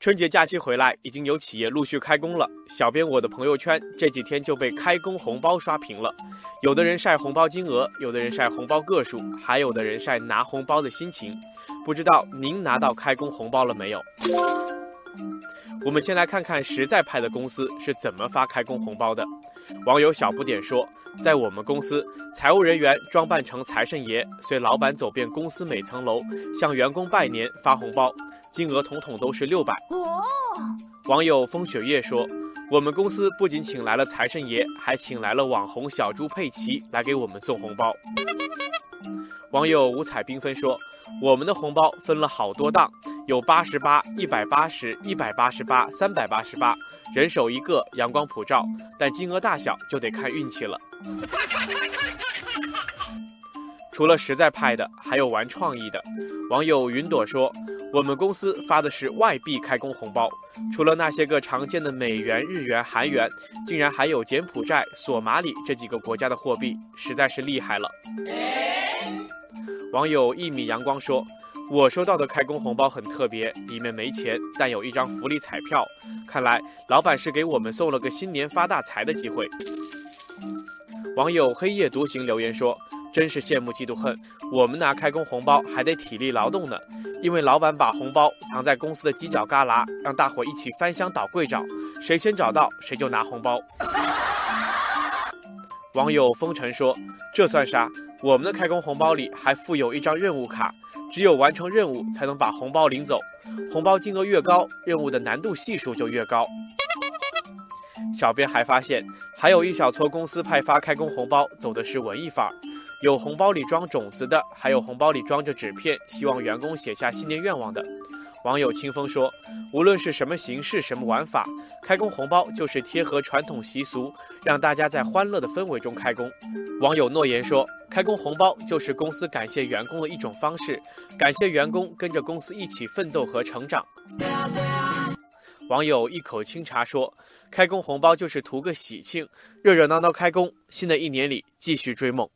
春节假期回来，已经有企业陆续开工了。小编我的朋友圈这几天就被开工红包刷屏了，有的人晒红包金额，有的人晒红包个数，还有的人晒拿红包的心情。不知道您拿到开工红包了没有？我们先来看看实在派的公司是怎么发开工红包的。网友小不点说，在我们公司，财务人员装扮成财神爷，随老板走遍公司每层楼，向员工拜年发红包。金额统统都是六百。网友风雪夜说：“我们公司不仅请来了财神爷，还请来了网红小猪佩奇来给我们送红包。”网友五彩缤纷说：“我们的红包分了好多档，有八十八、一百八十、一百八十八、三百八十八，人手一个，阳光普照。但金额大小就得看运气了。”除了实在派的，还有玩创意的。网友云朵说。我们公司发的是外币开工红包，除了那些个常见的美元、日元、韩元，竟然还有柬埔寨、索马里这几个国家的货币，实在是厉害了。网友一米阳光说：“我收到的开工红包很特别，里面没钱，但有一张福利彩票，看来老板是给我们送了个新年发大财的机会。”网友黑夜独行留言说：“真是羡慕嫉妒恨，我们拿开工红包还得体力劳动呢。”因为老板把红包藏在公司的犄角旮旯，让大伙一起翻箱倒柜找，谁先找到谁就拿红包。网友风尘说：“这算啥？我们的开工红包里还附有一张任务卡，只有完成任务才能把红包领走，红包金额越高，任务的难度系数就越高。”小编还发现，还有一小撮公司派发开工红包走的是文艺范儿。有红包里装种子的，还有红包里装着纸片，希望员工写下新年愿望的。网友清风说：“无论是什么形式、什么玩法，开工红包就是贴合传统习俗，让大家在欢乐的氛围中开工。”网友诺言说：“开工红包就是公司感谢员工的一种方式，感谢员工跟着公司一起奋斗和成长。”网友一口清茶说：“开工红包就是图个喜庆，热热闹闹开工，新的一年里继续追梦。”